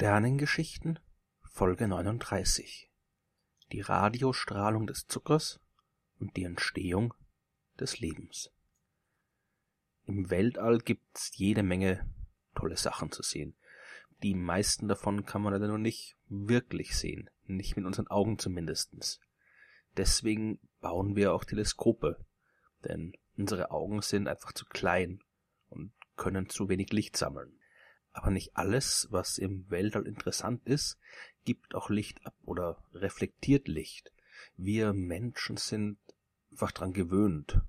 Sternengeschichten Folge 39 Die Radiostrahlung des Zuckers und die Entstehung des Lebens Im Weltall gibt's jede Menge tolle Sachen zu sehen. Die meisten davon kann man leider nur nicht wirklich sehen, nicht mit unseren Augen zumindestens. Deswegen bauen wir auch Teleskope, denn unsere Augen sind einfach zu klein und können zu wenig Licht sammeln. Aber nicht alles, was im Weltall interessant ist, gibt auch Licht ab oder reflektiert Licht. Wir Menschen sind einfach dran gewöhnt,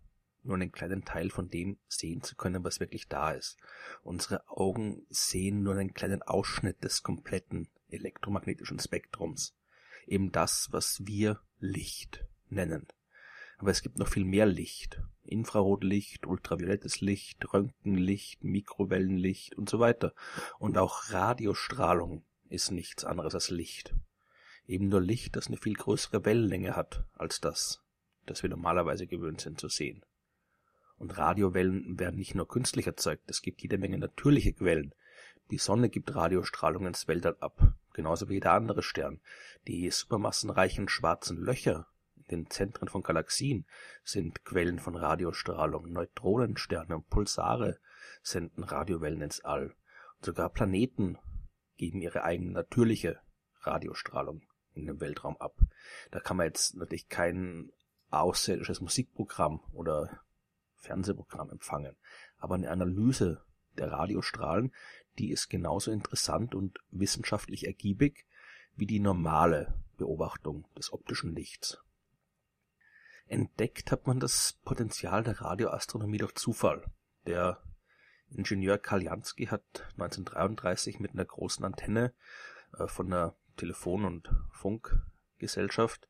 nur einen kleinen Teil von dem sehen zu können, was wirklich da ist. Unsere Augen sehen nur einen kleinen Ausschnitt des kompletten elektromagnetischen Spektrums. Eben das, was wir Licht nennen. Aber es gibt noch viel mehr Licht. Infrarotlicht, ultraviolettes Licht, Röntgenlicht, Mikrowellenlicht und so weiter. Und auch Radiostrahlung ist nichts anderes als Licht. Eben nur Licht, das eine viel größere Wellenlänge hat als das, das wir normalerweise gewöhnt sind zu sehen. Und Radiowellen werden nicht nur künstlich erzeugt, es gibt jede Menge natürliche Quellen. Die Sonne gibt Radiostrahlung ins Weltall ab, genauso wie jeder andere Stern. Die supermassenreichen schwarzen Löcher den Zentren von Galaxien sind Quellen von Radiostrahlung, Neutronensterne und Pulsare senden Radiowellen ins All. Und sogar Planeten geben ihre eigene natürliche Radiostrahlung in den Weltraum ab. Da kann man jetzt natürlich kein außerirdisches Musikprogramm oder Fernsehprogramm empfangen, aber eine Analyse der Radiostrahlen, die ist genauso interessant und wissenschaftlich ergiebig wie die normale Beobachtung des optischen Lichts. Entdeckt hat man das Potenzial der Radioastronomie durch Zufall. Der Ingenieur Karl Jansky hat 1933 mit einer großen Antenne äh, von der Telefon- und Funkgesellschaft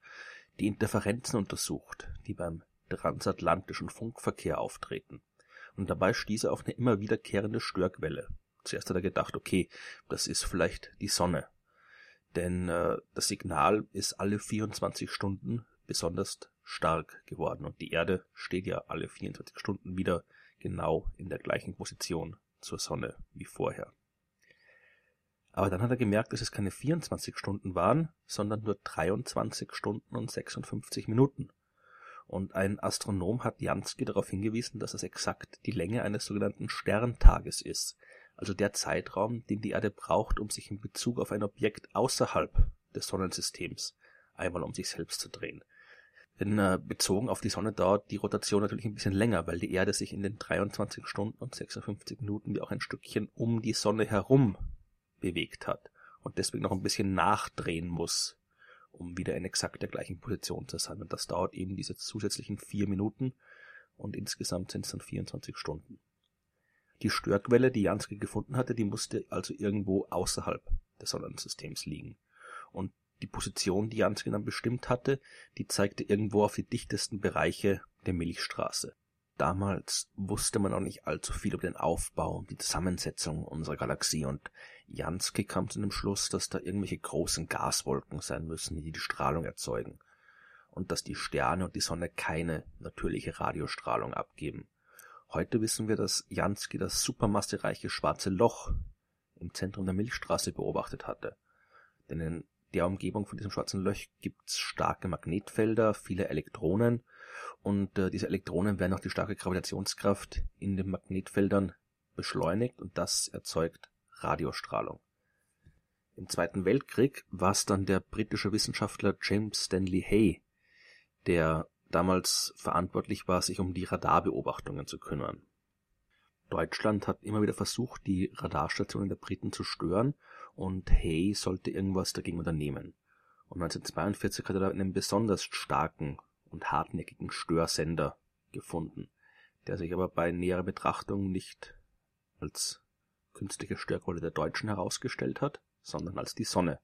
die Interferenzen untersucht, die beim transatlantischen Funkverkehr auftreten. Und dabei stieß er auf eine immer wiederkehrende Störquelle. Zuerst hat er gedacht, okay, das ist vielleicht die Sonne. Denn äh, das Signal ist alle 24 Stunden besonders stark geworden und die Erde steht ja alle 24 Stunden wieder genau in der gleichen Position zur Sonne wie vorher. Aber dann hat er gemerkt, dass es keine 24 Stunden waren, sondern nur 23 Stunden und 56 Minuten. Und ein Astronom hat Jansky darauf hingewiesen, dass es exakt die Länge eines sogenannten Sterntages ist, also der Zeitraum, den die Erde braucht, um sich in Bezug auf ein Objekt außerhalb des Sonnensystems einmal um sich selbst zu drehen. Denn äh, bezogen auf die Sonne dauert die Rotation natürlich ein bisschen länger, weil die Erde sich in den 23 Stunden und 56 Minuten wie auch ein Stückchen um die Sonne herum bewegt hat und deswegen noch ein bisschen nachdrehen muss, um wieder in exakt der gleichen Position zu sein. Und das dauert eben diese zusätzlichen vier Minuten und insgesamt sind es dann 24 Stunden. Die Störquelle, die Jansky gefunden hatte, die musste also irgendwo außerhalb des Sonnensystems liegen. Und die Position, die Jansky dann bestimmt hatte, die zeigte irgendwo auf die dichtesten Bereiche der Milchstraße. Damals wusste man noch nicht allzu viel über den Aufbau und die Zusammensetzung unserer Galaxie und Jansky kam zu dem Schluss, dass da irgendwelche großen Gaswolken sein müssen, die die Strahlung erzeugen und dass die Sterne und die Sonne keine natürliche Radiostrahlung abgeben. Heute wissen wir, dass Jansky das supermassereiche schwarze Loch im Zentrum der Milchstraße beobachtet hatte. Denn in der Umgebung von diesem schwarzen Loch gibt's starke Magnetfelder, viele Elektronen und äh, diese Elektronen werden auch die starke Gravitationskraft in den Magnetfeldern beschleunigt und das erzeugt Radiostrahlung. Im Zweiten Weltkrieg war es dann der britische Wissenschaftler James Stanley Hay, der damals verantwortlich war, sich um die Radarbeobachtungen zu kümmern. Deutschland hat immer wieder versucht, die Radarstationen der Briten zu stören und Hay sollte irgendwas dagegen unternehmen. Und 1942 hat er da einen besonders starken und hartnäckigen Störsender gefunden, der sich aber bei näherer Betrachtung nicht als künstliche Störquelle der Deutschen herausgestellt hat, sondern als die Sonne.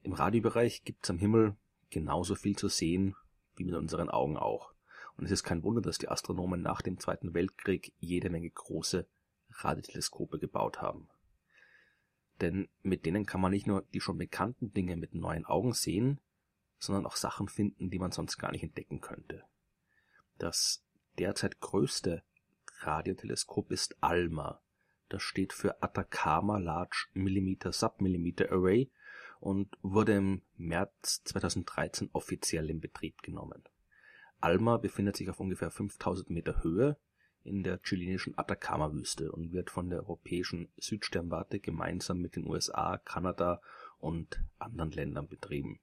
Im Radiobereich gibt's am Himmel genauso viel zu sehen wie mit unseren Augen auch. Und es ist kein Wunder, dass die Astronomen nach dem Zweiten Weltkrieg jede Menge große Radioteleskope gebaut haben. Denn mit denen kann man nicht nur die schon bekannten Dinge mit neuen Augen sehen, sondern auch Sachen finden, die man sonst gar nicht entdecken könnte. Das derzeit größte Radioteleskop ist ALMA, Das steht für Atacama Large Millimeter Submillimeter Array und wurde im März 2013 offiziell in Betrieb genommen. ALMA befindet sich auf ungefähr 5000 Meter Höhe in der chilenischen Atacama-Wüste und wird von der europäischen Südsternwarte gemeinsam mit den USA, Kanada und anderen Ländern betrieben.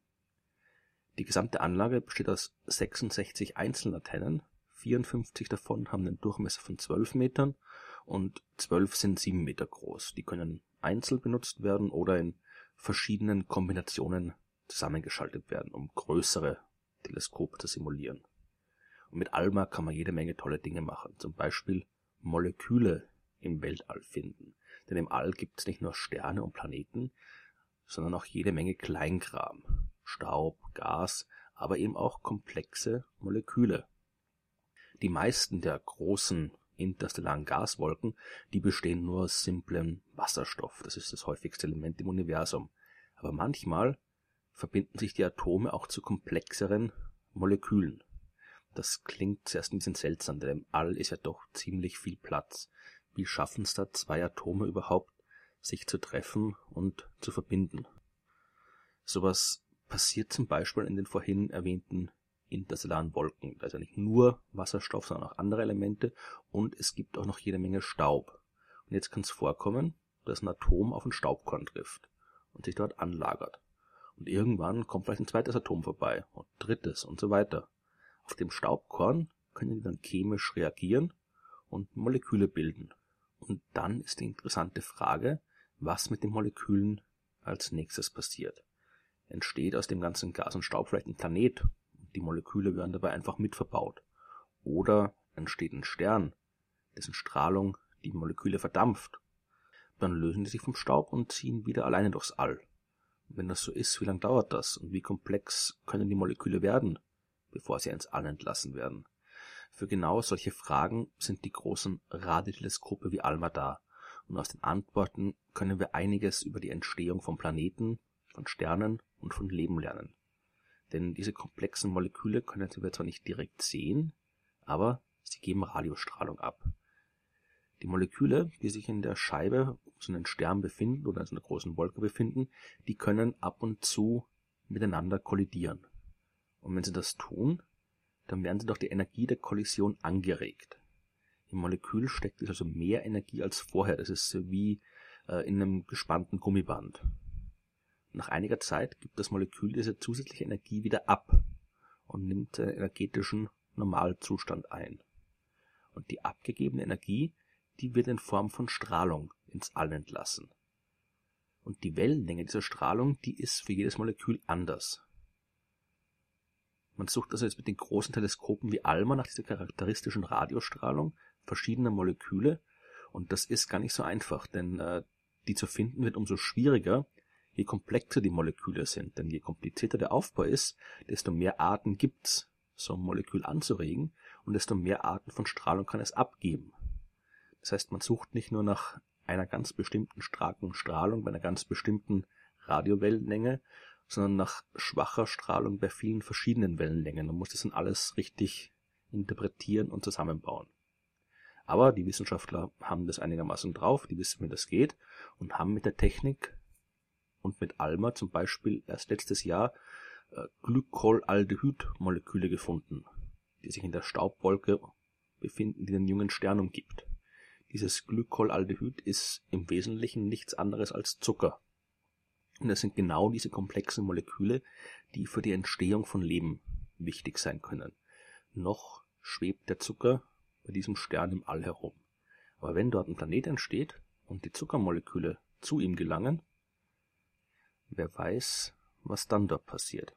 Die gesamte Anlage besteht aus 66 Einzelantennen, 54 davon haben einen Durchmesser von 12 Metern und 12 sind 7 Meter groß. Die können einzeln benutzt werden oder in verschiedenen Kombinationen zusammengeschaltet werden, um größere Teleskope zu simulieren. Und mit ALMA kann man jede Menge tolle Dinge machen, zum Beispiel Moleküle im Weltall finden. Denn im All gibt es nicht nur Sterne und Planeten, sondern auch jede Menge Kleinkram. Staub, Gas, aber eben auch komplexe Moleküle. Die meisten der großen interstellaren Gaswolken, die bestehen nur aus simplem Wasserstoff. Das ist das häufigste Element im Universum. Aber manchmal verbinden sich die Atome auch zu komplexeren Molekülen. Das klingt zuerst ein bisschen seltsam, denn im All ist ja doch ziemlich viel Platz. Wie schaffen es da zwei Atome überhaupt, sich zu treffen und zu verbinden? Sowas passiert zum Beispiel in den vorhin erwähnten interstellaren Wolken. Da ist ja nicht nur Wasserstoff, sondern auch andere Elemente und es gibt auch noch jede Menge Staub. Und jetzt kann es vorkommen, dass ein Atom auf ein Staubkorn trifft und sich dort anlagert. Und irgendwann kommt vielleicht ein zweites Atom vorbei und drittes und so weiter. Auf dem Staubkorn können die dann chemisch reagieren und Moleküle bilden. Und dann ist die interessante Frage, was mit den Molekülen als nächstes passiert. Entsteht aus dem ganzen Gas und Staub vielleicht ein Planet die Moleküle werden dabei einfach mit verbaut. Oder entsteht ein Stern, dessen Strahlung die Moleküle verdampft. Dann lösen die sich vom Staub und ziehen wieder alleine durchs All. Und wenn das so ist, wie lange dauert das und wie komplex können die Moleküle werden, bevor sie ins All entlassen werden? Für genau solche Fragen sind die großen Radioteleskope wie ALMA da. Und aus den Antworten können wir einiges über die Entstehung von Planeten, von Sternen und von Leben lernen. Denn diese komplexen Moleküle können wir zwar nicht direkt sehen, aber sie geben Radiostrahlung ab. Die Moleküle, die sich in der Scheibe um so einen Stern befinden oder in so einer großen Wolke befinden, die können ab und zu miteinander kollidieren. Und wenn sie das tun, dann werden sie durch die Energie der Kollision angeregt. Im Molekül steckt also mehr Energie als vorher. Das ist wie äh, in einem gespannten Gummiband. Nach einiger Zeit gibt das Molekül diese zusätzliche Energie wieder ab und nimmt den energetischen Normalzustand ein. Und die abgegebene Energie, die wird in Form von Strahlung ins All entlassen. Und die Wellenlänge dieser Strahlung, die ist für jedes Molekül anders. Man sucht also jetzt mit den großen Teleskopen wie ALMA nach dieser charakteristischen Radiostrahlung verschiedener Moleküle und das ist gar nicht so einfach, denn äh, die zu finden wird umso schwieriger, je komplexer die Moleküle sind. Denn je komplizierter der Aufbau ist, desto mehr Arten gibt's, so ein Molekül anzuregen und desto mehr Arten von Strahlung kann es abgeben. Das heißt, man sucht nicht nur nach einer ganz bestimmten starken Strahlung bei einer ganz bestimmten Radiowellenlänge, sondern nach schwacher Strahlung bei vielen verschiedenen Wellenlängen. Man muss das dann alles richtig interpretieren und zusammenbauen. Aber die Wissenschaftler haben das einigermaßen drauf, die wissen, wie das geht und haben mit der Technik und mit Alma zum Beispiel erst letztes Jahr äh, Glykolaldehyd-Moleküle gefunden, die sich in der Staubwolke befinden, die den jungen Stern umgibt. Dieses Glykolaldehyd ist im Wesentlichen nichts anderes als Zucker. Und es sind genau diese komplexen Moleküle, die für die Entstehung von Leben wichtig sein können. Noch schwebt der Zucker bei diesem Stern im All herum. Aber wenn dort ein Planet entsteht und die Zuckermoleküle zu ihm gelangen, Wer weiß, was dann dort passiert